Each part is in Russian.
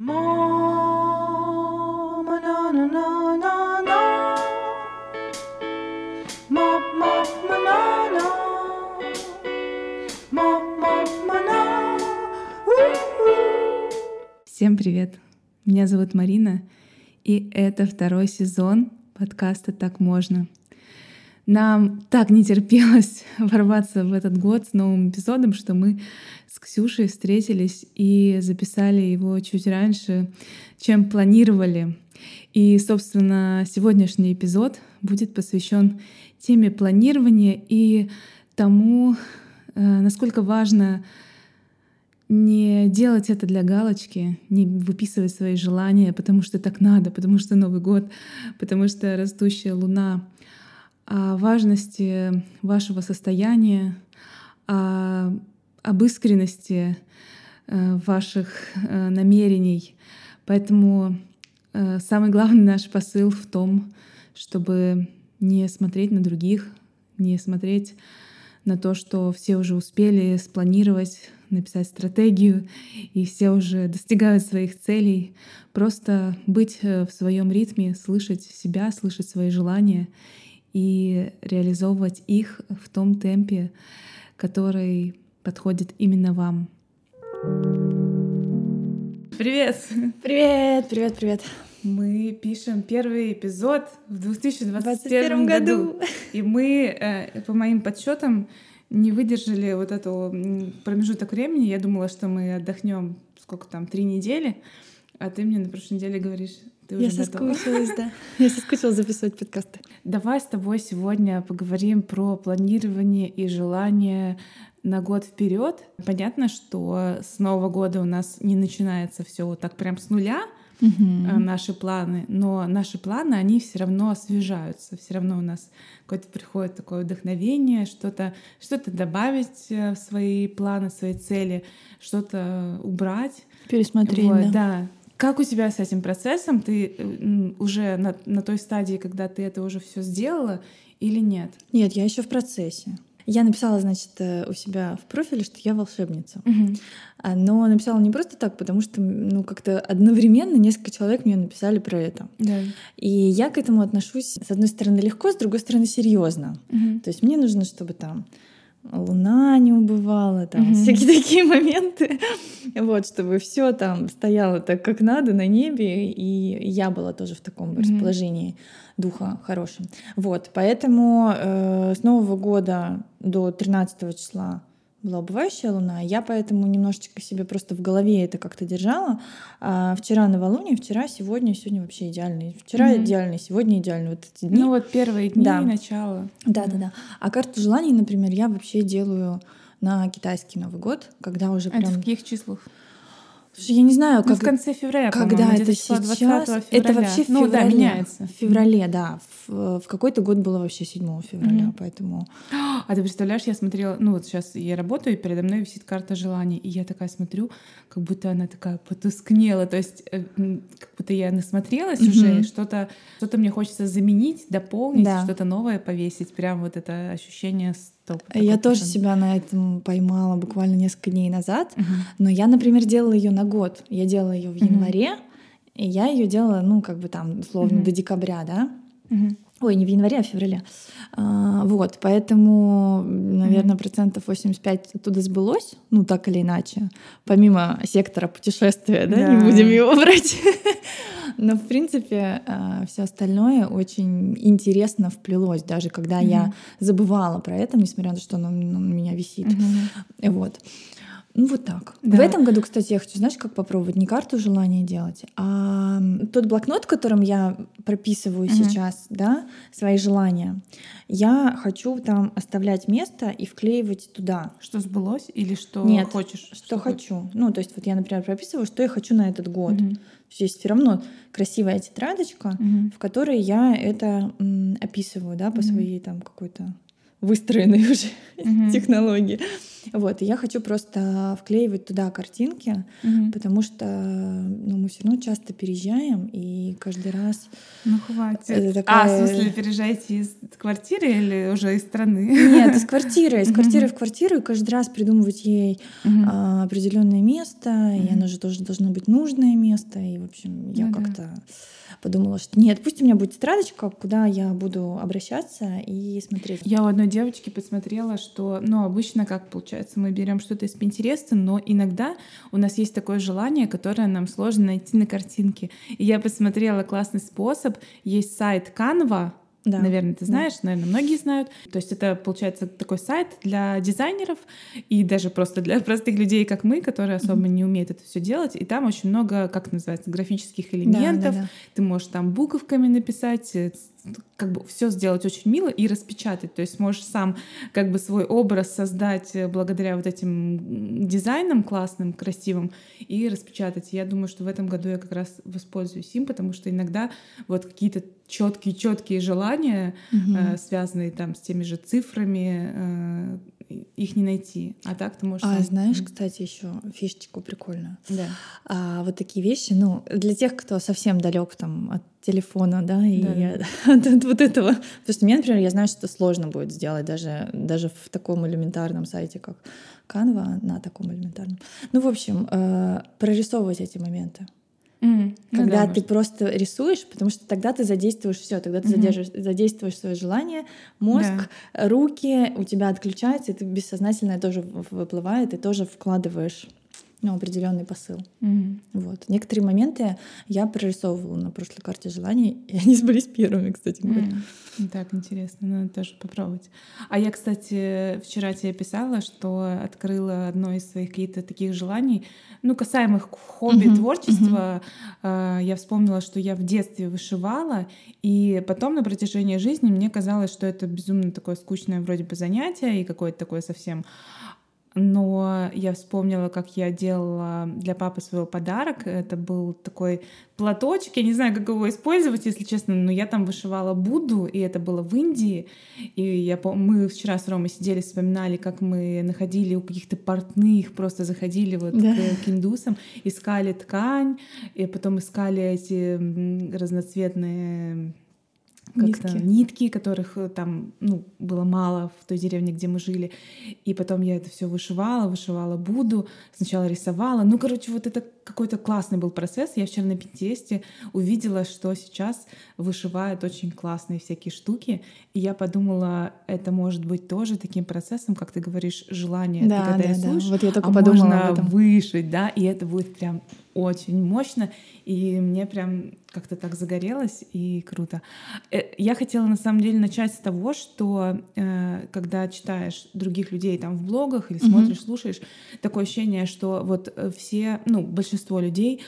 Всем привет! Меня зовут Марина, и это второй сезон подкаста «Так можно». Нам так не терпелось ворваться в этот год с новым эпизодом, что мы с Ксюшей встретились и записали его чуть раньше, чем планировали. И, собственно, сегодняшний эпизод будет посвящен теме планирования и тому, э, насколько важно не делать это для галочки, не выписывать свои желания, потому что так надо, потому что Новый год, потому что растущая луна, о важности вашего состояния, о, об искренности э, ваших э, намерений. Поэтому э, самый главный наш посыл в том, чтобы не смотреть на других, не смотреть на то, что все уже успели спланировать, написать стратегию, и все уже достигают своих целей. Просто быть в своем ритме, слышать себя, слышать свои желания и реализовывать их в том темпе, который подходит именно вам. Привет! Привет, привет, привет. Мы пишем первый эпизод в 2021 21 году. году. И мы, э, по моим подсчетам, не выдержали вот этого промежуток времени. Я думала, что мы отдохнем сколько там, три недели. А ты мне на прошлой неделе говоришь, ты Я готова. соскучилась, да. Я соскучилась записывать подкасты. Давай с тобой сегодня поговорим про планирование и желание на год вперед. Понятно, что с Нового года у нас не начинается все вот так прям с нуля, э, наши планы, но наши планы, они все равно освежаются, все равно у нас какое-то приходит такое вдохновение, что-то что добавить э, в свои планы, свои цели, что-то убрать. Пересмотреть, Вот, да. Как у тебя с этим процессом? Ты уже на, на той стадии, когда ты это уже все сделала или нет? Нет, я еще в процессе. Я написала, значит, э, у себя в профиле, что я волшебница. А, Но написала не просто так, потому что, ну, как-то одновременно несколько человек мне написали про это. Да. И я к этому отношусь, с одной стороны, легко, с другой стороны, серьезно. То есть мне нужно, чтобы там луна не убывала, там Мгм. всякие такие моменты, вот, чтобы все там стояло так, как надо на небе, и я была тоже в таком Мгм. расположении духа хорошем. Вот, поэтому э, с Нового года до 13 числа была убывающая луна, я поэтому немножечко себе просто в голове это как-то держала. А вчера новолуние, вчера, сегодня, сегодня вообще идеальный. Вчера Мгм. идеальный, сегодня идеальный. Вот эти дни. Ну вот первые дни, Да. начало. Да, да, да. А карту желаний, например, я вообще делаю на китайский Новый год, когда уже А прям... Это в каких числах? Слушай, я не знаю, Ну, как... в конце февраля, когда это сейчас... 20 февраля. Это вообще в Ну да, феврале. меняется. В феврале, да. В, в какой-то год было вообще 7 февраля, Мгм. поэтому... А ты представляешь, я смотрела, ну вот сейчас я работаю, и передо мной висит карта желаний, и я такая смотрю, как будто она такая потускнела, то есть э, как будто я насмотрелась уже, Мгм. и что-то что мне хочется заменить, дополнить, Да. что-то новое повесить, прям вот это ощущение стоп. Я тоже себя на этом поймала буквально несколько дней назад. Мгм. Но я, например, делала ее на год. Я делала ее в январе, и я ее делала, ну, как бы там, условно, Мгм. до декабря, да. Мгм. Ой, не в январе, а в феврале. А, вот, поэтому, наверное, процентов 85 оттуда сбылось, ну, так или иначе. Помимо сектора путешествия, да, Да. не будем его брать. Но, в принципе, все остальное очень интересно вплелось, даже когда я Мгм. забывала про это, несмотря на то, что оно на меня висит. Мгм. Вот. Ну вот так. Да. В этом году, кстати, я хочу, знаешь, как попробовать не карту желания делать, а тот блокнот, в котором я прописываю Мгм. сейчас, да, свои желания. Я хочу там оставлять место и вклеивать туда. Что сбылось или что Нет, хочешь? Что хочу. Ну, то есть вот я, например, прописываю, что я хочу на этот год. Мгм. То есть все равно красивая тетрадочка, Мгм. в которой я это м, описываю, да, по Мгм. своей там какой-то выстроенной уже Мгм. технологии. Вот, и я хочу просто вклеивать туда картинки, Мгм. потому что ну, мы все равно часто переезжаем, и каждый раз Ну хватит. Это А, в такая- смысле, переезжаете из квартиры или уже из страны? Нет, из квартиры, из Мгм. квартиры в квартиру, и каждый раз придумывать ей Мгм. а, определенное место, и Мгм. оно же тоже должно быть нужное место. И, в общем, я да. как-то подумала, что нет, пусть у меня будет тетрадочка, куда я буду обращаться и смотреть. Я у одной девочки посмотрела, что, ну, обычно как получается, мы берем что-то из Пинтереста, но иногда у нас есть такое желание, которое нам сложно найти на картинке. И я посмотрела классный способ. Есть сайт Canva, Да. Наверное, ты Да. знаешь, наверное, многие знают. То есть это, получается, такой сайт для дизайнеров и даже просто для простых людей, как мы, которые особо не умеют это все делать. И там очень много, как называется, графических Да, элементов. да, да. Ты можешь там буковками написать, э, как бы все сделать очень мило и распечатать. То есть можешь сам как бы свой образ создать э, благодаря вот этим дизайнам классным, красивым и распечатать. И Я думаю, что в этом году я как раз воспользуюсь им, потому что иногда вот какие-то четкие четкие желания, Мгм. э, связанные там с теми же цифрами, э, их не найти. А так ты можешь. А сам- знаешь, кстати, еще фишечку прикольную. Да. А вот такие вещи, ну, для тех, кто совсем далек там от телефона, да, и Да. от, от вот этого. Потому что мне, например, я знаю, что это сложно будет сделать даже, даже в таком элементарном сайте, как Canva, на таком элементарном. Ну, в общем, э, прорисовывать эти моменты. Ну Когда да, ты может. просто рисуешь, потому что тогда ты задействуешь все, тогда ты задерживаешь- задействуешь свое желание, мозг, руки у тебя отключаются, и ты бессознательное тоже выплывает, и тоже вкладываешь ну, определенный посыл. Мгм. Вот. Некоторые моменты я прорисовывала на прошлой карте желаний, и они сбылись первыми, кстати говоря. М, Так, интересно, надо тоже попробовать. А я, кстати, вчера тебе писала, что открыла одно из своих каких-то таких желаний, ну, касаемых хобби, Мгм, творчества. А, Я вспомнила, что я в детстве вышивала, и потом на протяжении жизни мне казалось, что это безумно такое скучное вроде бы занятие и какое-то такое совсем но я вспомнила, как я делала для папы своего подарок. Это был такой платочек. Я не знаю, как его использовать, если честно, но я там вышивала Будду, и это было в Индии. И я мы вчера с Ромой сидели, вспоминали, как мы находили у каких-то портных, просто заходили вот Да. к, к индусам, искали ткань, и потом искали эти разноцветные как-то Нитки. нитки, которых э, там ну, было мало в той деревне, где мы жили. И потом я это все вышивала, вышивала Буду, сначала рисовала. Ну, короче, вот это какой-то классный был процесс. Я вчера на Пинтересте увидела, что сейчас вышивают очень классные всякие штуки. И я подумала, это может быть тоже таким процессом, как ты говоришь, желание. Да, ты когда да, да. рисуешь, Вот я только а подумала можно вышить, да, и это будет прям очень мощно, и мне прям как-то так загорелось, и круто. Э, Я хотела на самом деле начать с того, что э, когда читаешь других людей там в блогах или смотришь, слушаешь, такое ощущение, что вот э, все, ну, большинство людей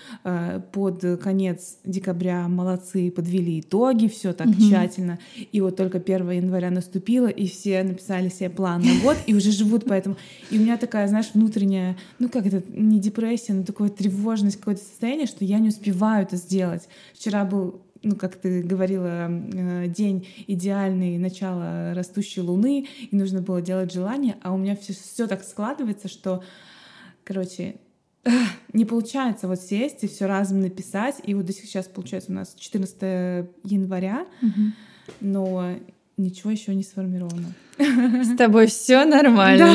под конец декабря молодцы, подвели итоги, все так Мгм. тщательно, и вот только 1 января наступило, и все написали себе план на год, и уже живут по этому. И у меня такая, знаешь, внутренняя, ну как это, не депрессия, но такое тревожность, какое-то состояние, что я не успеваю это сделать. Вчера был ну, как ты говорила, э, день идеальный, начало растущей луны, и нужно было делать желание, а у меня все, все так складывается, что, короче, не получается вот сесть и все разом написать. И вот до сих сейчас, получается, у нас 14 января, Мгм. но ничего еще не сформировано. С тобой все нормально.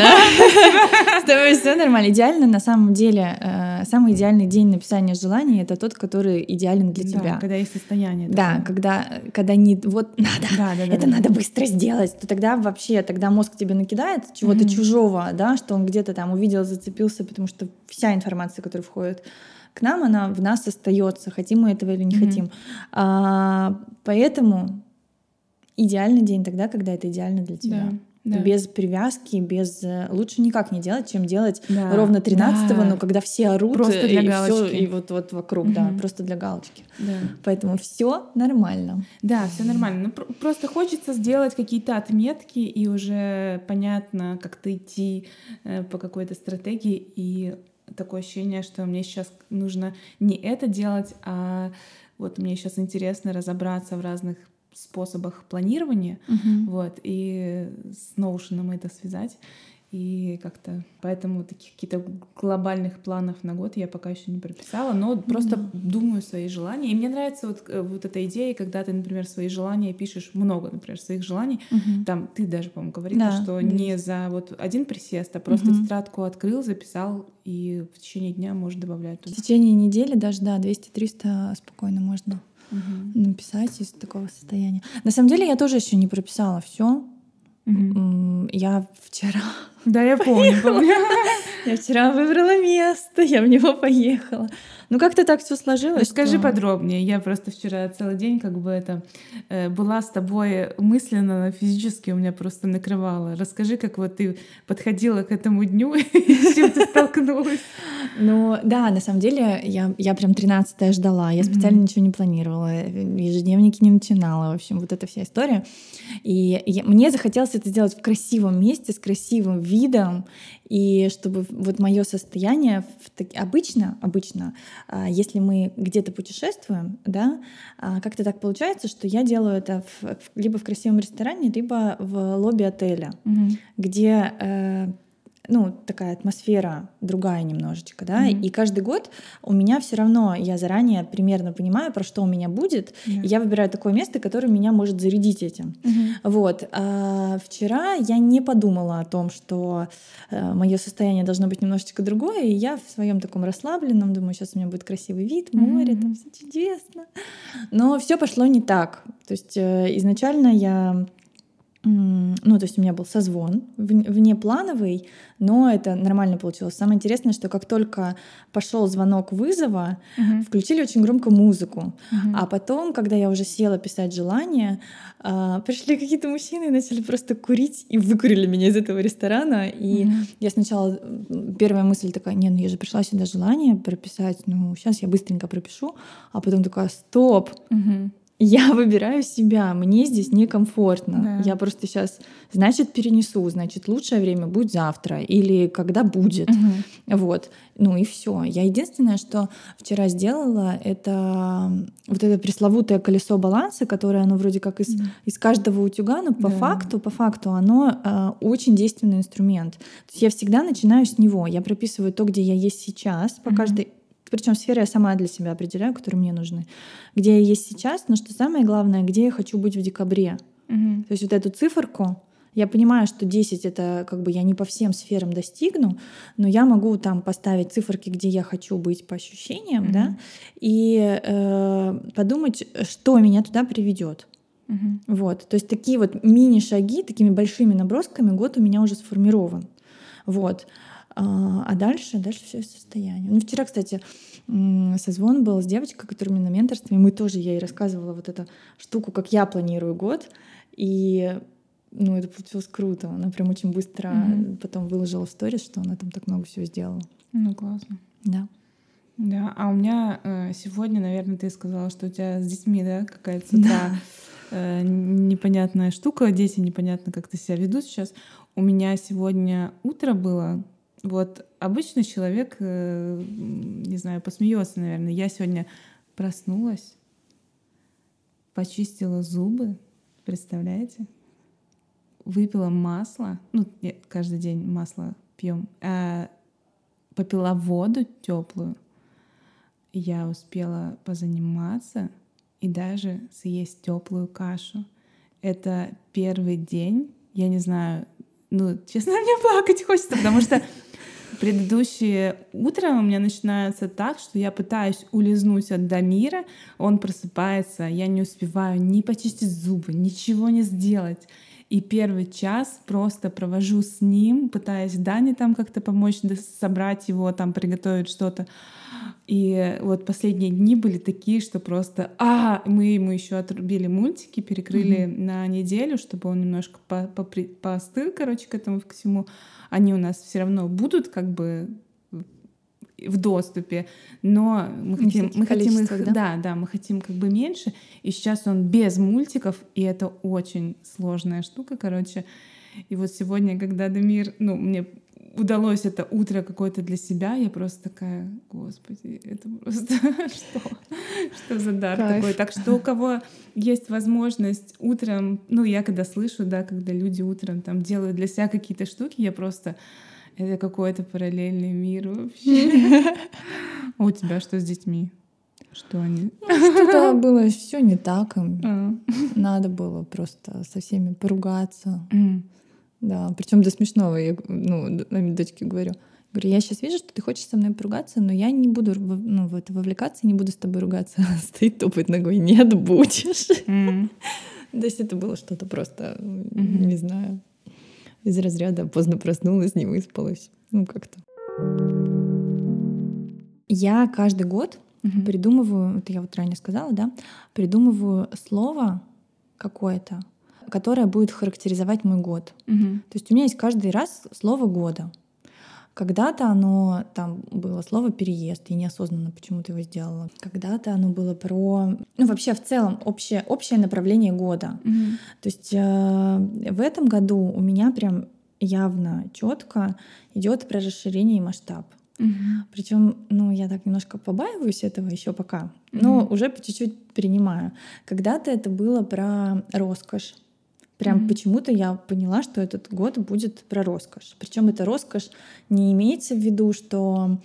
С тобой все нормально. Идеально, на самом деле, э, самый идеальный день написания желаний это тот, который идеален для Да, тебя. когда есть состояние. Да, такое. когда, когда не вот надо, Да, да, да, это да. надо быстро сделать, то тогда вообще, тогда мозг тебе накидает чего-то Мгм. чужого, да, что он где-то там увидел, зацепился, потому что вся информация, которая входит к нам, она в нас остается, хотим мы этого или не Мгм. хотим. А, поэтому идеальный день тогда, когда это идеально для тебя. Да, да. Без привязки, без э, лучше никак не делать, чем делать Да, ровно 13-го, да. но когда все орут Просто э, для и всё, галочки. и вот вот вокруг, да, Мгм. просто для галочки. Да. Поэтому все нормально. Да, все нормально. Ну, пр- просто хочется сделать какие-то отметки, и уже понятно, как-то идти э, по какой-то стратегии. И такое ощущение, что мне сейчас нужно не это делать, а вот мне сейчас интересно разобраться в разных способах планирования, Мгм. вот, и с Notion это связать. И как-то поэтому таких каких-то глобальных планов на год я пока еще не прописала, но просто думаю свои желания. И мне нравится вот, э, вот эта идея, когда ты, например, свои желания пишешь много, например, своих желаний. Мгм. Там ты даже, по-моему, говорила, Да, что да. не за вот один присест, а просто Мгм. тетрадку открыл, записал, и в течение дня можешь добавлять В туда. течение недели даже, да, 200-300 спокойно можно Мгм. написать из такого состояния. На самом деле я тоже еще не прописала все. Мгм. Я вчера, Да, я помню, помню. я вчера выбрала место, я в него поехала. Ну как-то так все сложилось. Расскажи что- подробнее. Я просто вчера целый день как бы это э, была с тобой мысленно, но физически у меня просто накрывало. Расскажи, как вот ты подходила к этому дню и с чем ты столкнулась. Ну да, на самом деле я, я прям 13 ждала, я специально ничего не планировала, ежедневники не начинала, в общем, вот эта вся история. И я- мне захотелось это сделать в красивом месте, с красивым видом, и чтобы вот мое состояние в обычно, обычно, а, если мы где-то путешествуем, да, а, как-то так получается, что я делаю это в- в- либо в красивом ресторане, либо в лобби отеля где э, ну, такая атмосфера другая немножечко, да, Мгм. и каждый год у меня все равно, я заранее примерно понимаю, про что у меня будет, Да. и я выбираю такое место, которое меня может зарядить этим. Вот. А вчера я не подумала о том, что мое состояние должно быть немножечко другое, и я в своем таком расслабленном, думаю, сейчас у меня будет красивый вид, море, там Мгм. все чудесно. Но все пошло не так. То есть э, изначально я Ну, то есть у меня был созвон вн- внеплановый, но это нормально получилось. Самое интересное, что как только пошел звонок вызова, Мгм. включили очень громко музыку. Мгм. А потом, когда я уже села писать желание, а, пришли какие-то мужчины и начали просто курить и выкурили меня из этого ресторана. И Мгм. я сначала, первая мысль такая, не, ну я же пришла сюда желание прописать, ну сейчас я быстренько пропишу, а потом такая, стоп, Мгм. Я выбираю себя, мне здесь некомфортно. Да. Я просто сейчас, значит, перенесу, значит, лучшее время будет завтра или когда будет. Мгм. Вот. Ну и все. Я единственное, что вчера сделала, это вот это пресловутое колесо баланса, которое оно вроде как из, Мгм. из каждого утюга, но по Да. факту, по факту оно э, очень действенный инструмент. То есть я всегда начинаю с него. Я прописываю то, где я есть сейчас, по Мгм. каждой причем сферы я сама для себя определяю, которые мне нужны. Где я есть сейчас, но что самое главное, где я хочу быть в декабре. Мгм. То есть вот эту циферку, я понимаю, что 10 это как бы я не по всем сферам достигну, но я могу там поставить циферки, где я хочу быть по ощущениям, Мгм. да, и э, подумать, что меня туда приведет. Мгм. Вот. То есть такие вот мини-шаги, такими большими набросками год у меня уже сформирован. Вот. А а дальше, дальше все состояние. Ну, вчера, кстати, созвон был с девочкой, которая мне на менторстве, и мы тоже ей рассказывала вот эту штуку, как я планирую год. И ну, это получилось круто. Она прям очень быстро Мгм. потом выложила в сторис, что она там так много всего сделала. Ну, классно. Да. Да, а у меня э, сегодня, наверное, ты сказала, что у тебя с детьми, да, какая-то утра э, непонятная штука, дети непонятно как-то себя ведут сейчас. У меня сегодня утро было, вот обычный человек, э, не знаю, посмеется, наверное. Я сегодня проснулась, почистила зубы, представляете? Выпила масло, ну, нет, каждый день масло пьем, попила воду теплую, я успела позаниматься и даже съесть теплую кашу. Это первый день, я не знаю, ну, честно, мне плакать хочется, потому что предыдущее утро у меня начинается так, что я пытаюсь улизнуть от Дамира, он просыпается, я не успеваю ни почистить зубы, ничего не сделать. И первый час просто провожу с ним, пытаясь Дане там как-то помочь собрать его, там приготовить что-то. И вот последние дни были такие, что просто... А, мы ему еще отрубили мультики, перекрыли mm-hmm. на неделю, чтобы он немножко по -по поостыл, короче, к этому к всему. Они у нас все равно будут как бы в доступе, но мы хотим, мы хотим их, да? да, да, мы хотим как бы меньше. И сейчас он без мультиков, и это очень сложная штука, короче. И вот сегодня, когда Дамир, ну, мне удалось это утро какое-то для себя, я просто такая, господи, это просто что? Что за дар Кайф. такой? Так что у кого есть возможность утром, ну, я когда слышу, да, когда люди утром там делают для себя какие-то штуки, я просто это какой-то параллельный мир вообще. А у тебя что с детьми? Что они? Что-то было все не так. им А. Надо было просто со всеми поругаться. Да, причем до смешного. Я ну, дочке говорю. Говорю, я сейчас вижу, что ты хочешь со мной поругаться, но я не буду ну, в это вовлекаться, не буду с тобой ругаться. Стоит, топает ногой. Нет, будешь. М. То есть это было что-то просто, Мгм. не знаю, из разряда поздно проснулась, не выспалась. Ну, как-то. Я каждый год Мгм. придумываю, это я вот ранее сказала, да, придумываю слово какое-то, которое будет характеризовать мой год. Мгм. То есть у меня есть каждый раз слово года. Когда-то оно там было слово переезд, я неосознанно почему-то его сделала. Когда-то оно было про, ну вообще в целом общее, общее направление года. Мгм. То есть э, в этом году у меня прям явно четко идет про расширение и масштаб. Мгм. Причем, ну, я так немножко побаиваюсь этого еще пока, но Мгм. уже по чуть-чуть принимаю. Когда-то это было про роскошь. Прям Мгм. почему-то я поняла, что этот год будет про роскошь. Причем эта роскошь не имеется в виду, что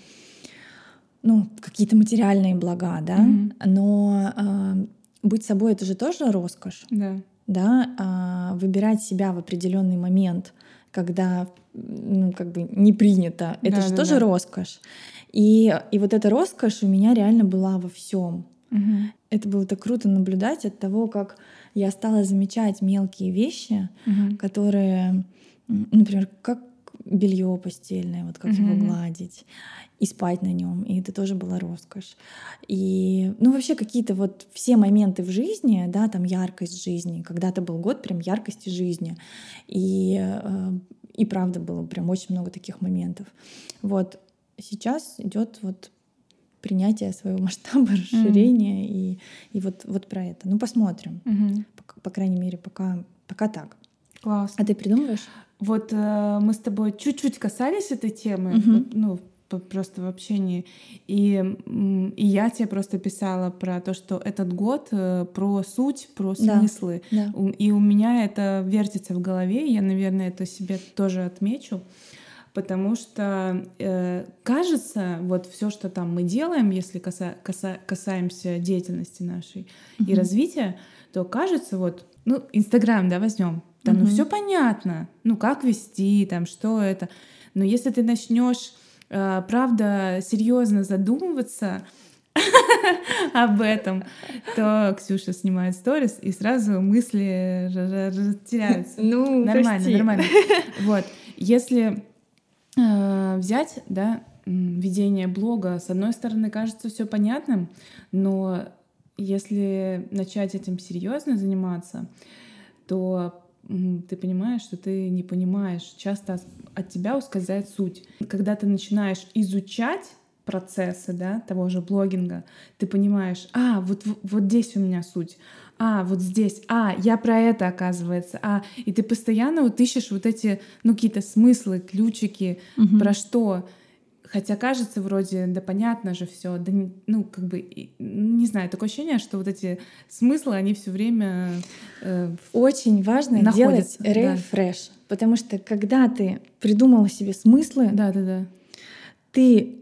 ну, какие-то материальные блага, да, Мгм. но э, быть собой это же тоже роскошь Да. да, а, выбирать себя в определенный момент, когда ну, как бы не принято, это же Да-да-да. тоже роскошь. И, и вот эта роскошь у меня реально была во всем. Мгм. Это было так круто наблюдать от того, как я стала замечать мелкие вещи, Мгм. которые, например, как белье постельное, вот как его Мгм. гладить и спать на нем, и это тоже была роскошь. И, ну, вообще какие-то вот все моменты в жизни, да, там яркость жизни, когда-то был год прям яркости жизни, и, э, и правда было прям очень много таких моментов. Вот сейчас идет вот принятие своего масштаба, расширение и, и вот, вот про это. Ну, посмотрим. Мгм. По, по крайней мере, пока, пока так. Класс. А ты придумываешь? Вот э, мы с тобой чуть-чуть касались этой темы, вот, ну, просто в общении. И, и я тебе просто писала про то, что этот год э, про суть, про смыслы. Да. И у меня это вертится в голове, я, наверное, это себе тоже отмечу, потому что э, кажется, вот все, что там мы делаем, если каса- каса- касаемся деятельности нашей и Мгм. развития, то кажется, вот, ну, Инстаграм, да, возьмем, да, ну Мгм. все понятно, ну как вести, там, что это, но если ты начнешь, э, правда, серьезно задумываться об этом, то Ксюша снимает сторис, и сразу мысли теряются. Ну, Нормально, нормально. Вот, если взять, да, ведение блога, с одной стороны, кажется все понятным, но если начать этим серьезно заниматься, то ты понимаешь, что ты не понимаешь. Часто от тебя ускользает суть. Когда ты начинаешь изучать процессы, да, того же блогинга, ты понимаешь, а, вот, вот здесь у меня суть, а, вот здесь, а, я про это, оказывается, а, и ты постоянно вот ищешь вот эти, ну, какие-то смыслы, ключики, Мгм. про что. Хотя кажется вроде, да понятно же все, да ну как бы, не знаю, такое ощущение, что вот эти смыслы, они все время э, Очень важно Находятся, делать да. рефреш, потому что когда ты придумала себе смыслы, да-да-да. ты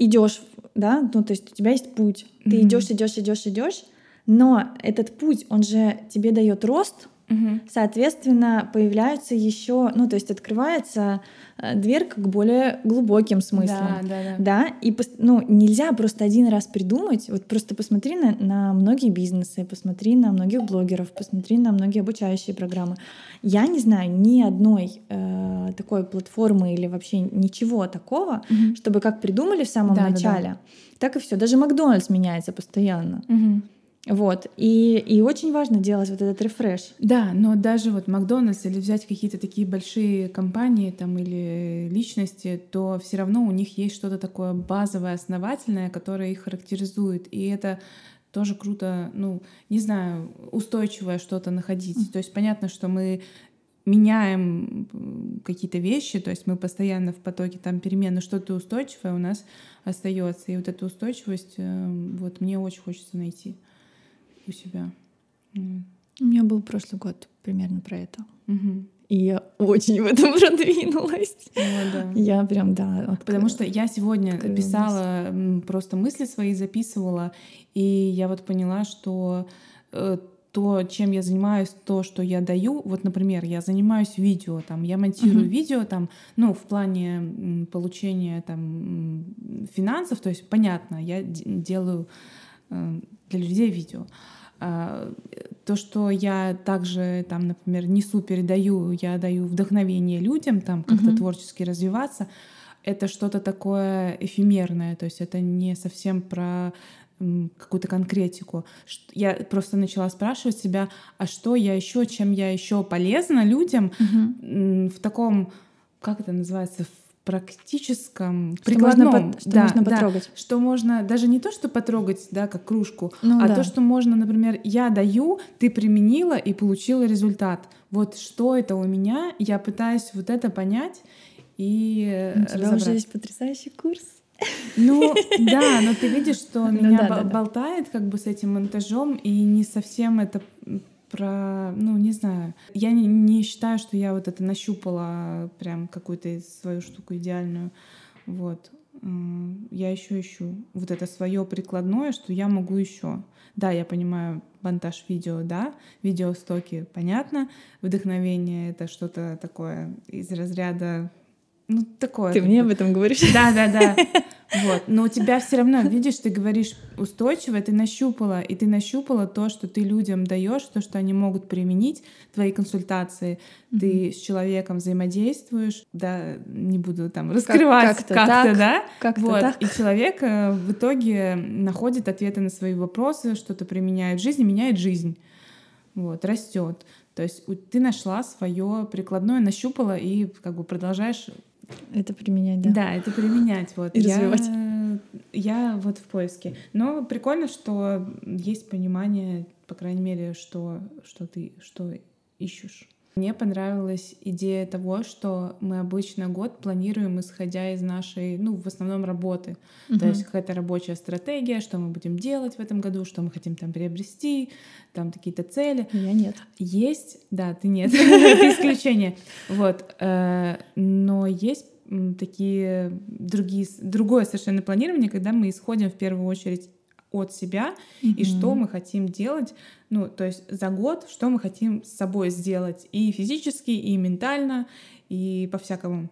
идешь, да, ну то есть у тебя есть путь, ты Мгм. идешь, идешь, идешь, идешь, но этот путь, он же тебе дает рост, Мгм. соответственно, появляются еще, ну то есть открывается э, дверка к более глубоким смыслам. Да, да, да. Да, и ну, нельзя просто один раз придумать. Вот просто посмотри на, на многие бизнесы, посмотри на многих блогеров, посмотри на многие обучающие программы. Я не знаю ни одной э, такой платформы или вообще ничего такого, Мгм. чтобы как придумали в самом Да-да-да. начале, так и все. Даже Макдональдс меняется постоянно. Мгм. Вот. И, и очень важно делать вот этот рефреш. Да, но даже вот Макдональдс или взять какие-то такие большие компании там или личности, то все равно у них есть что-то такое базовое, основательное, которое их характеризует. И это тоже круто, ну, не знаю, устойчивое что-то находить. То есть понятно, что мы меняем какие-то вещи, то есть мы постоянно в потоке там перемен, но что-то устойчивое у нас остается. И вот эту устойчивость э, вот мне очень хочется найти у себя. У меня был прошлый год примерно про это. Мгм. И я очень в этом продвинулась. Вот, да. Я прям, да. отк- Потому что я сегодня открылась. писала, просто мысли свои записывала, и я вот поняла, что э, то, чем я занимаюсь, то, что я даю, вот, например, я занимаюсь видео, там, я монтирую Мгм. видео, там, ну, в плане получения там финансов, то есть понятно, я делаю э, для людей видео. А, То, что я также там, например, несу, передаю, я даю вдохновение людям, там как-то Мгм. творчески развиваться, это что-то такое эфемерное, то есть это не совсем про какую-то конкретику. Я просто начала спрашивать себя, а что я еще, чем я еще полезна людям м, в таком, как это называется, в практическом, Что можно прикладном, под- что да, можно да, потрогать. что можно даже не то, что потрогать, да, как кружку, Ну а да. то, что можно, например, я даю, ты применила и получила результат. Вот что это у меня, я пытаюсь вот это понять и У тебя уже есть потрясающий курс. Ну да, но ты видишь, что Ну меня да, бо- да, да. болтает как бы с этим монтажом, и не совсем это про, ну не знаю. Я не, не считаю, что я вот это нащупала прям какую-то свою штуку идеальную. Вот. Я еще ищу вот это свое прикладное, что я могу еще. Да, я понимаю монтаж видео, да, видеостоки, понятно. Вдохновение — это что-то такое из разряда, ну, такое. Ты мне об этом говоришь? Да, да, да. Вот. Но у тебя все равно, видишь, ты говоришь устойчиво, ты нащупала, и ты нащупала то, что ты людям даешь, то, что они могут применить, твои консультации. Ты с человеком взаимодействуешь, да, не буду там раскрывать как-то как-то, так, да. Как-то Вот. так. И человек э, в итоге находит ответы на свои вопросы, что-то применяет в жизни, меняет жизнь. Вот, растет. То есть ты нашла свое прикладное, нащупала и как бы продолжаешь Это применять, да. да, это применять. Вот. И я, развивать. Я вот в поиске. Но прикольно, что есть понимание, по крайней мере, что, что ты что ищешь. Мне понравилась идея того, что мы обычно год планируем, исходя из нашей, ну, в основном работы. То Мгм. есть какая-то рабочая стратегия, что мы будем делать в этом году, что мы хотим там приобрести, там какие-то цели. Я нет. Есть, да, ты нет, исключение. Вот, э, но есть такие другие, другое совершенно планирование, когда мы исходим в первую очередь от себя и что мы хотим делать, ну, то есть за год, что мы хотим с собой сделать и физически, и ментально, и по-всякому.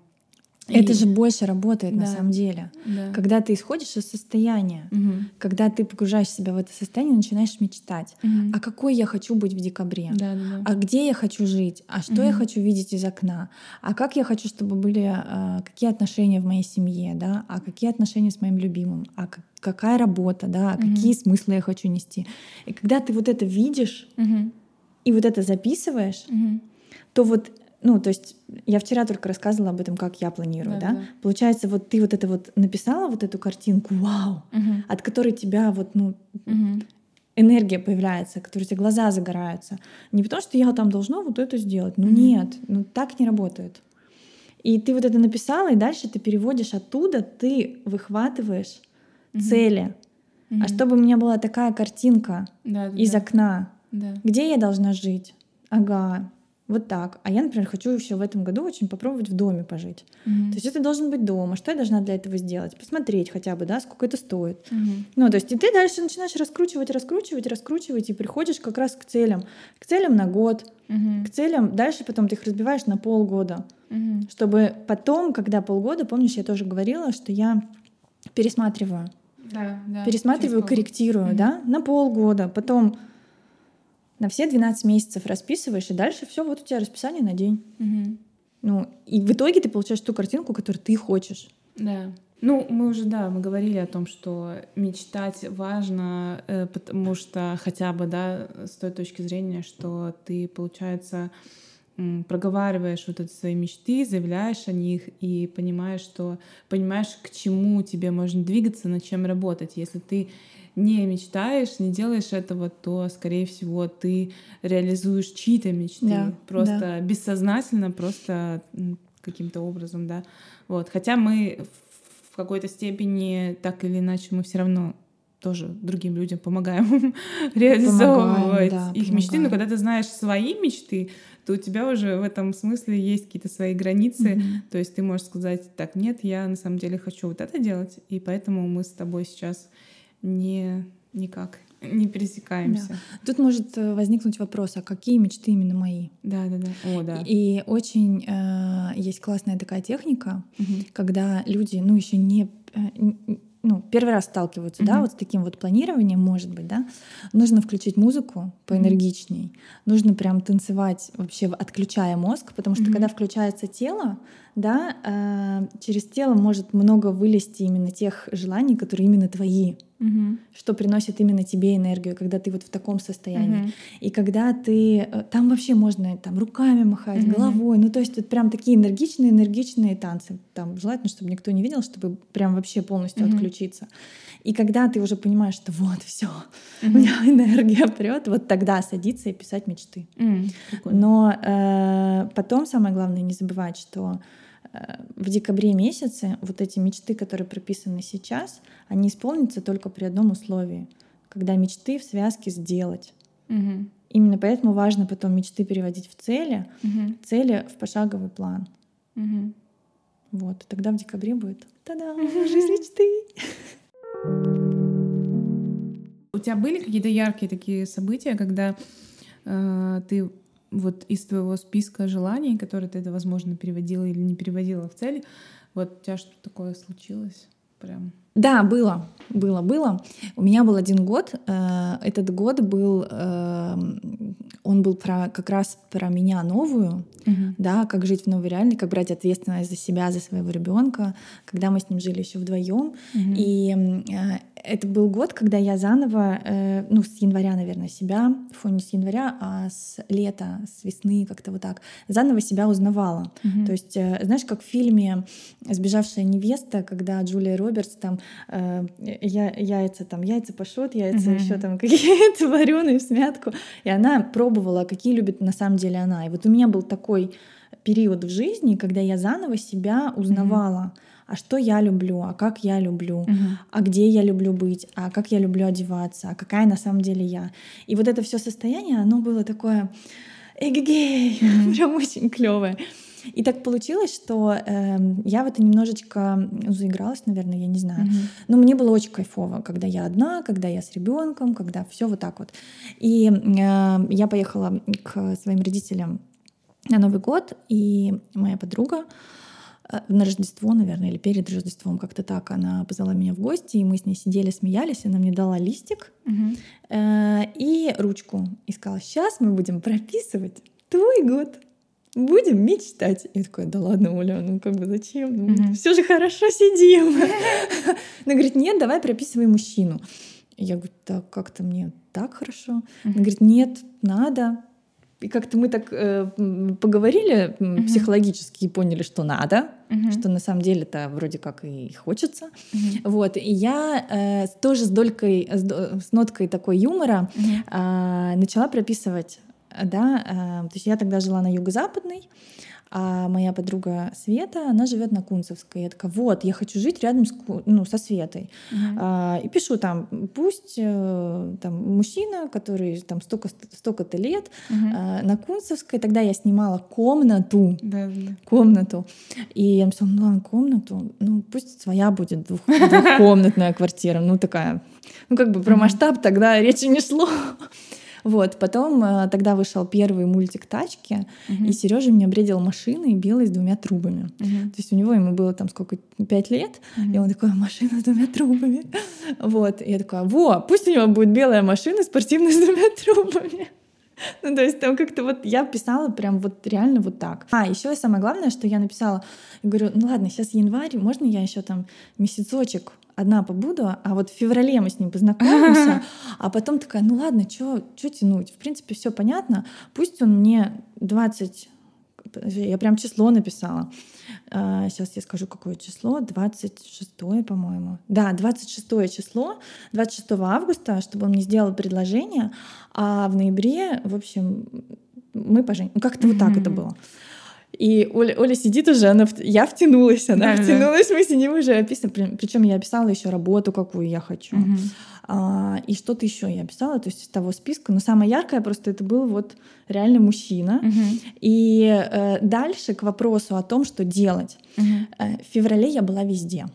Это И- же больше работает на Да. самом деле. Да. Когда ты исходишь из состояния, Мгм. когда ты погружаешь себя в это состояние, начинаешь мечтать. Мгм. А какой я хочу быть в декабре? Да, да, да. А где я хочу жить? А что я Мгм. хочу видеть из окна? А как я хочу, чтобы были а, какие отношения в моей семье, да? А какие отношения с моим любимым? А как- какая работа, да? А Мгм. какие смыслы я хочу нести? И когда ты вот это видишь Мгм. и вот это записываешь, Мгм. то вот ну, то есть я вчера только рассказывала об этом, как я планирую, да? Да-да-да. Получается, вот ты вот это вот написала вот эту картинку, вау, Мгм. от которой тебя вот, ну, Мгм. энергия появляется, от которой у тебя глаза загораются. Не потому, что я там должна вот это сделать. Ну Мгм. нет, ну так не работает. И ты вот это написала, и дальше ты переводишь оттуда, ты выхватываешь Мгм. цели. Мгм. А чтобы у меня была такая картинка Да, да, из да. окна, Да. где я должна жить? Ага, вот так. А я, например, хочу еще в этом году очень попробовать в доме пожить. Мгм. То есть это должен быть дом. А что я должна для этого сделать? Посмотреть хотя бы, да, сколько это стоит. Мгм. Ну, то есть и ты дальше начинаешь раскручивать, раскручивать, раскручивать, и приходишь как раз к целям. К целям на год, Мгм. к целям дальше потом ты их разбиваешь на полгода. Мгм. Чтобы потом, когда полгода, помнишь, я тоже говорила, что я пересматриваю. Да, да. пересматриваю, корректирую, Мгм. да, на полгода. Потом на все 12 месяцев расписываешь, и дальше все, вот у тебя расписание на день. Мгм. Ну, и в итоге ты получаешь ту картинку, которую ты хочешь. Да. Ну, мы уже, да, мы говорили о том, что мечтать важно, э, потому что хотя бы, да, с той точки зрения, что ты, получается, проговариваешь вот эти свои мечты, заявляешь о них и понимаешь, что понимаешь, к чему тебе можно двигаться, над чем работать. Если ты не мечтаешь, не делаешь этого, то, скорее всего, ты реализуешь чьи-то мечты. Да, просто да. бессознательно, просто каким-то образом, да. Вот. Хотя мы в какой-то степени, так или иначе, мы все равно тоже другим людям помогаем реализовывать да, их мечты. Но помогаем. когда ты знаешь свои мечты, то у тебя уже в этом смысле есть какие-то свои границы. Мгм. То есть ты можешь сказать, так, нет, я на самом деле хочу вот это делать, и поэтому мы с тобой сейчас не никак не пересекаемся. Тут может э, возникнуть вопрос, а какие мечты именно мои? Да, да, да. О, да. И очень э, есть классная такая техника, Мгм. когда люди, ну, еще не, э, ну, первый раз сталкиваются, да, Мгм. вот с таким вот планированием, может быть, да, нужно включить музыку поэнергичней, нужно прям танцевать вообще, отключая мозг, потому что Мгм. когда включается тело, да, э, через тело может много вылезти именно тех желаний, которые именно твои, Мгм. что приносит именно тебе энергию, когда ты вот в таком состоянии. Мгм. И когда ты... э, Там вообще можно там руками махать, Мгм. головой. Ну, то есть вот прям такие энергичные, энергичные танцы. Там желательно, чтобы никто не видел, чтобы прям вообще полностью Мгм. отключиться. И когда ты уже понимаешь, что вот все, у Мгм. меня энергия прет, вот тогда садиться и писать мечты. Прикольно. Но э, потом самое главное не забывать, что в декабре месяце вот эти мечты, которые прописаны сейчас, они исполнятся только при одном условии, когда мечты в связке сделать. Мгм. Именно поэтому важно потом мечты переводить в цели, Мгм. цели в пошаговый план. Мгм. Вот, тогда в декабре будет та-да, жизнь мечты. У тебя были какие-то яркие такие события, когда э, ты вот из твоего списка желаний, которые ты, возможно, переводила или не переводила в цели, вот у тебя что-то такое случилось? Прям. Да, было, было, было. У меня был один год. э, Этот год был, э, он был про как раз про меня новую, да, как жить в новой реальности, как брать ответственность за себя, за своего ребенка, когда мы с ним жили еще вдвоем. Мгм. И э, это был год, когда я заново, ну, с января, наверное, себя, фу, не с января, а с лета, с весны, как-то вот так, заново себя узнавала. Мгм. То есть, знаешь, как в фильме «Сбежавшая невеста», когда Джулия Робертс там э, я, яйца там, яйца пашот, яйца Мгм. еще там какие-то вареные в смятку. И она пробовала, какие любит на самом деле она. И вот у меня был такой период в жизни, когда я заново себя узнавала. А что я люблю, а как я люблю, Мгм. а где я люблю быть, а как я люблю одеваться, а какая на самом деле я. И вот это все состояние, оно было такое эгегей, Мгм. прям очень клевое. И так получилось, что эм, я в это немножечко заигралась, наверное, я не знаю. Мгм. Но мне было очень кайфово, когда я одна, когда я с ребенком, когда все вот так вот. И э, я поехала к своим родителям на Новый год, и моя подруга э, на Рождество, наверное, или перед Рождеством, как-то так, она позвала меня в гости, и мы с ней сидели, смеялись, она мне дала листик Мгм. э, и ручку, и сказала, сейчас мы будем прописывать твой год. Будем мечтать. Я такая, да ладно, Оля, ну как бы зачем? Мгм. все же хорошо сидим. Она говорит, нет, давай прописывай мужчину. И Я говорю, так как-то мне так хорошо. Она говорит, нет, надо. И как-то мы так э, поговорили Мгм. психологически и поняли, что надо, Мгм. что на самом деле-то вроде как и хочется. Мгм. Вот, и я э, тоже с долькой, с, с ноткой такой юмора Мгм. а, начала прописывать, да, а, то есть я тогда жила на юго-западной, а моя подруга Света, она живет на Кунцевской. Я такая, вот, я хочу жить рядом с, ну, со Светой. Мгм. А, и пишу там, пусть э, там мужчина, который там столько, столько-то лет, Мгм. а, на Кунцевской. Тогда я снимала комнату, да. комнату. И я написала, ну ладно, комнату, ну пусть своя будет двух- двухкомнатная квартира. Ну такая, ну как бы про масштаб тогда речи не шло. Вот, потом э, тогда вышел первый мультик «Тачки», Мгм. и Сережа мне бредил машиной белой с двумя трубами. Мгм. То есть у него ему было там сколько, пять лет, Мгм. и он такой, машина с двумя трубами. Вот, и я такая, во, пусть у него будет белая машина спортивная с двумя трубами. Ну, то есть там как-то вот я писала прям вот реально вот так. А, еще самое главное, что я написала, говорю, ну ладно, сейчас январь, можно я еще там месяцочек одна побуду, а вот в феврале мы с ним познакомимся, а потом такая, ну ладно, что тянуть? В принципе, все понятно. Пусть он мне 20 Я прям число написала. Сейчас я скажу, какое число. 26, по-моему. Да, 26 число, 26 августа, чтобы он мне сделал предложение. А в ноябре, в общем, мы поженимся. Ну, как-то вот так это было. И Оля, Оля сидит уже, она, я втянулась, она да, втянулась, да. мы сидим уже описано. Причем я описала еще работу, какую я хочу. Угу. А, и что-то еще я описала, то есть из того списка. Но самое яркое просто это был вот реально мужчина. Угу. И э, дальше к вопросу о том, что делать. Угу. В феврале я была везде.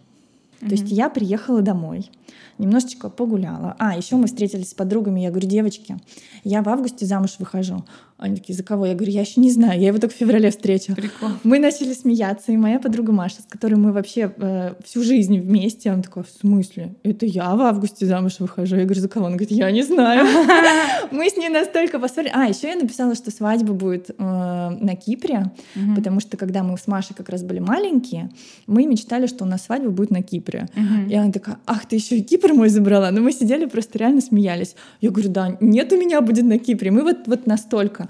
То есть я приехала домой немножечко погуляла. А, еще мы встретились с подругами. Я говорю, девочки, я в августе замуж выхожу. Они такие, за кого? Я говорю, я еще не знаю, я его только в феврале встречу. Прикол. Мы начали смеяться, и моя подруга Маша, с которой мы вообще э, всю жизнь вместе, она такая, в смысле? Это я в августе замуж выхожу? Я говорю, за кого? Она говорит, я не знаю. Мы с ней настолько поссорились. А, еще я написала, что свадьба будет э, на Кипре, потому что когда мы с Машей как раз были маленькие, мы мечтали, что у нас свадьба будет на Кипре. И она такая, ах, ты еще и Кипр мой забрала. Но мы сидели, просто реально смеялись. Я говорю, да, нет у меня будет на Кипре. Мы вот, вот настолько.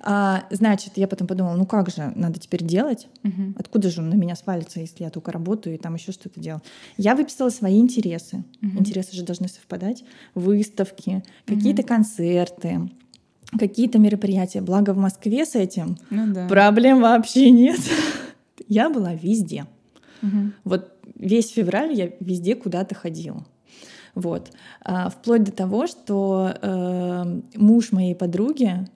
А, значит, я потом подумала, ну как же, надо теперь делать? Угу. Откуда же он на меня свалится, если я только работаю и там еще что-то делаю? Я выписала свои интересы. Угу. Интересы же должны совпадать. Выставки, какие-то концерты какие-то мероприятия. Благо в Москве с этим ну, да. проблем вообще нет. я была везде. Угу. Вот весь февраль я везде куда-то ходила. Вот. А, вплоть до того, что э, муж моей подруги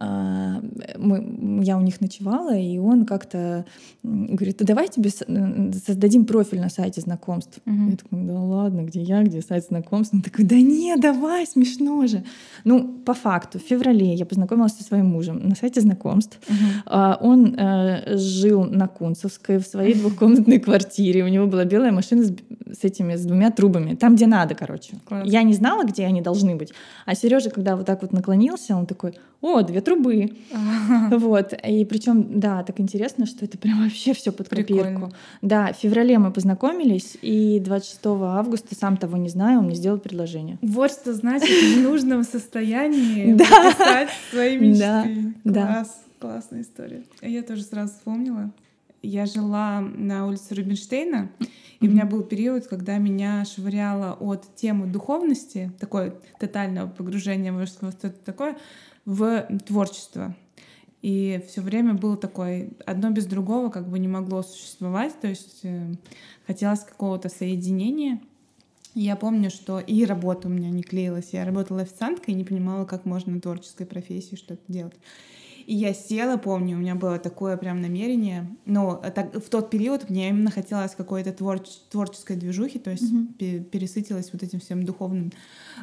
мы, я у них ночевала, и он как-то говорит, да давай тебе создадим профиль на сайте знакомств. Uh-huh. Я такой, да ладно, где я, где сайт знакомств? Он такой, да не, давай, смешно же. Ну, по факту, в феврале я познакомилась со своим мужем на сайте знакомств. Uh-huh. Он э, жил на Кунцевской в своей двухкомнатной квартире. У него была белая машина с, с этими, с двумя трубами. Там, где надо, короче. Класс. Я не знала, где они должны быть. А Сережа, когда вот так вот наклонился, он такой, о, две трубы. Вот. И причем, да, так интересно, что это прям вообще все под копирку. Да, в феврале мы познакомились, и 26 августа, сам того не знаю, он мне сделал предложение. Вот что значит в нужном состоянии писать свои мечты. Класс, классная история. Я тоже сразу вспомнила. Я жила на улице Рубинштейна, и у меня был период, когда меня швыряло от темы духовности, такое тотального погружения в что-то такое, в творчество. И все время было такое, одно без другого как бы не могло существовать, то есть э, хотелось какого-то соединения. Я помню, что и работа у меня не клеилась. Я работала официанткой и не понимала, как можно на творческой профессии что-то делать. И я села, помню, у меня было такое прям намерение. Но так, в тот период мне именно хотелось какой-то твор творческой движухи, то есть mm-hmm. пересытилась вот этим всем духовным.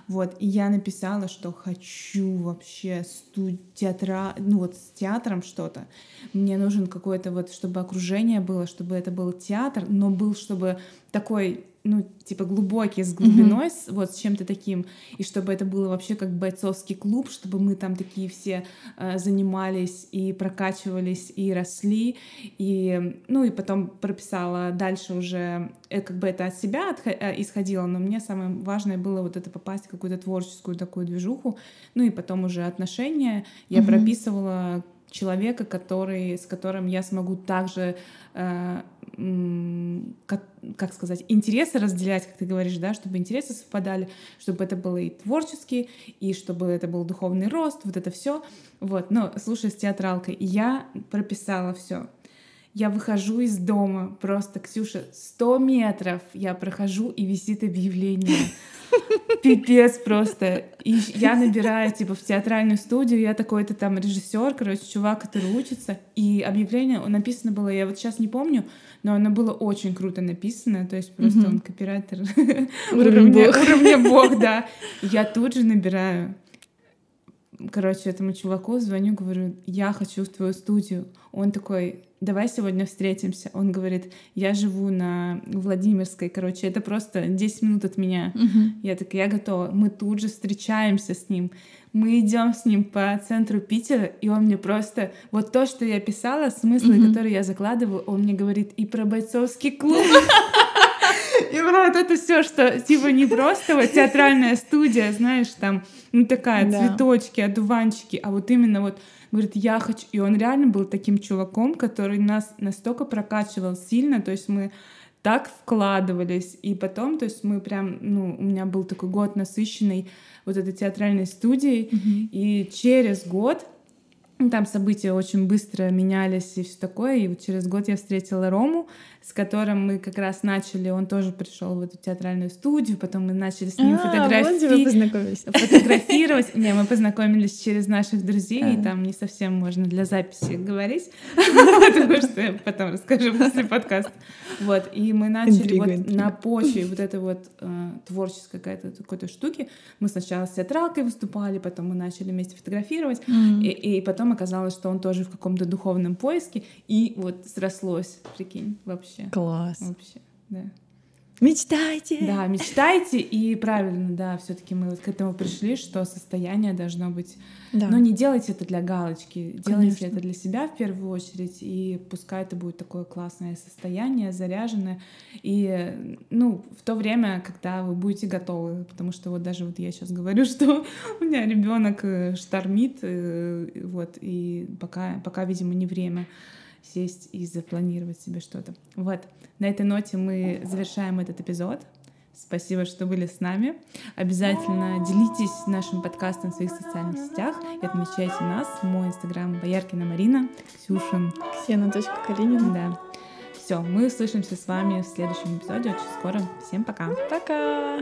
Вот. И я написала, что хочу вообще студ театра, ну вот с театром что-то. Мне нужен какое-то вот, чтобы окружение было, чтобы это был театр, но был, чтобы такой ну, типа глубокий, с глубиной, mm-hmm. вот с чем-то таким, и чтобы это было вообще как бойцовский клуб, чтобы мы там такие все э, занимались и прокачивались и росли, и, ну, и потом прописала дальше уже, э, как бы это от себя отхо- э, исходило, но мне самое важное было вот это попасть в какую-то творческую такую движуху, ну и потом уже отношения я mm-hmm. прописывала человека, который, с которым я смогу также, э, как, как сказать, интересы разделять, как ты говоришь, да, чтобы интересы совпадали, чтобы это было и творческий, и чтобы это был духовный рост, вот это все. Вот, но слушай, с театралкой я прописала все. Я выхожу из дома, просто, Ксюша, 100 метров я прохожу, и висит объявление. Пипец просто. И я набираю, типа, в театральную студию, я такой-то там режиссер, короче, чувак, который учится. И объявление написано было, я вот сейчас не помню, но оно было очень круто написано, то есть просто он копирайтер уровня, уровня бог, да. Я тут же набираю короче, этому чуваку звоню, говорю, я хочу в твою студию. Он такой, давай сегодня встретимся. Он говорит, я живу на Владимирской, короче, это просто 10 минут от меня. Uh-huh. Я так, я готова. Мы тут же встречаемся с ним. Мы идем с ним по центру Питера, и он мне просто вот то, что я писала, смыслы, uh-huh. которые я закладываю, он мне говорит и про бойцовский клуб. И вот это все, что типа не просто вот театральная студия, знаешь, там, ну такая, Да. цветочки, одуванчики, а вот именно вот говорит, я хочу... И он реально был таким чуваком, который нас настолько прокачивал сильно, то есть мы так вкладывались, и потом, то есть мы прям, ну, у меня был такой год насыщенный вот этой театральной студией, и через год ну, там события очень быстро менялись и все такое. И вот через год я встретила Рому, с которым мы как раз начали, он тоже пришел в эту театральную студию, потом мы начали с ним А, вот вы фотографировать. Не, мы познакомились через наших друзей, и А. там не совсем можно для записи говорить, потому что я потом расскажу после подкаста. Вот, и мы начали вот на почве вот этой вот э, творческой какой-то штуки. Мы сначала с театралкой выступали, потом мы начали вместе фотографировать, и потом оказалось, что он тоже в каком-то духовном поиске, и вот срослось, прикинь, вообще. Класс. Вообще, да. Мечтайте. Да, мечтайте, и правильно, да, все-таки мы вот к этому пришли, что состояние должно быть. Да. Но не делайте это для галочки, делайте Конечно. это для себя в первую очередь, и пускай это будет такое классное состояние, заряженное. И, ну, в то время, когда вы будете готовы, потому что вот даже вот я сейчас говорю, что у меня ребенок штормит, э, вот, и пока, пока, видимо, не время сесть и запланировать себе что-то. Вот. На этой ноте мы завершаем этот эпизод. Спасибо, что были с нами. Обязательно делитесь нашим подкастом в своих социальных сетях и отмечайте нас. Мой инстаграм Бояркина Марина, Ксюшин. Ксена.Калинина. Да. Все, мы услышимся с вами в следующем эпизоде очень скоро. Всем пока. Пока.